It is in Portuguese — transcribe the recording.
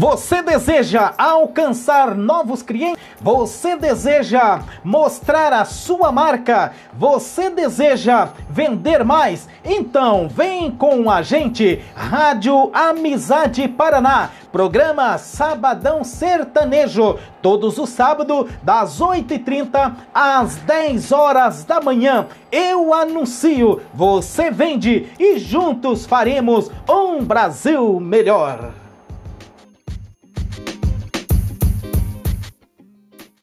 Você deseja alcançar novos clientes? Você deseja mostrar a sua marca? Você deseja vender mais? Então vem com a gente, Rádio Amizade Paraná, programa Sabadão Sertanejo, todos os sábados, das 8h30 às 10 horas da manhã. Eu anuncio, você vende e juntos faremos um Brasil melhor.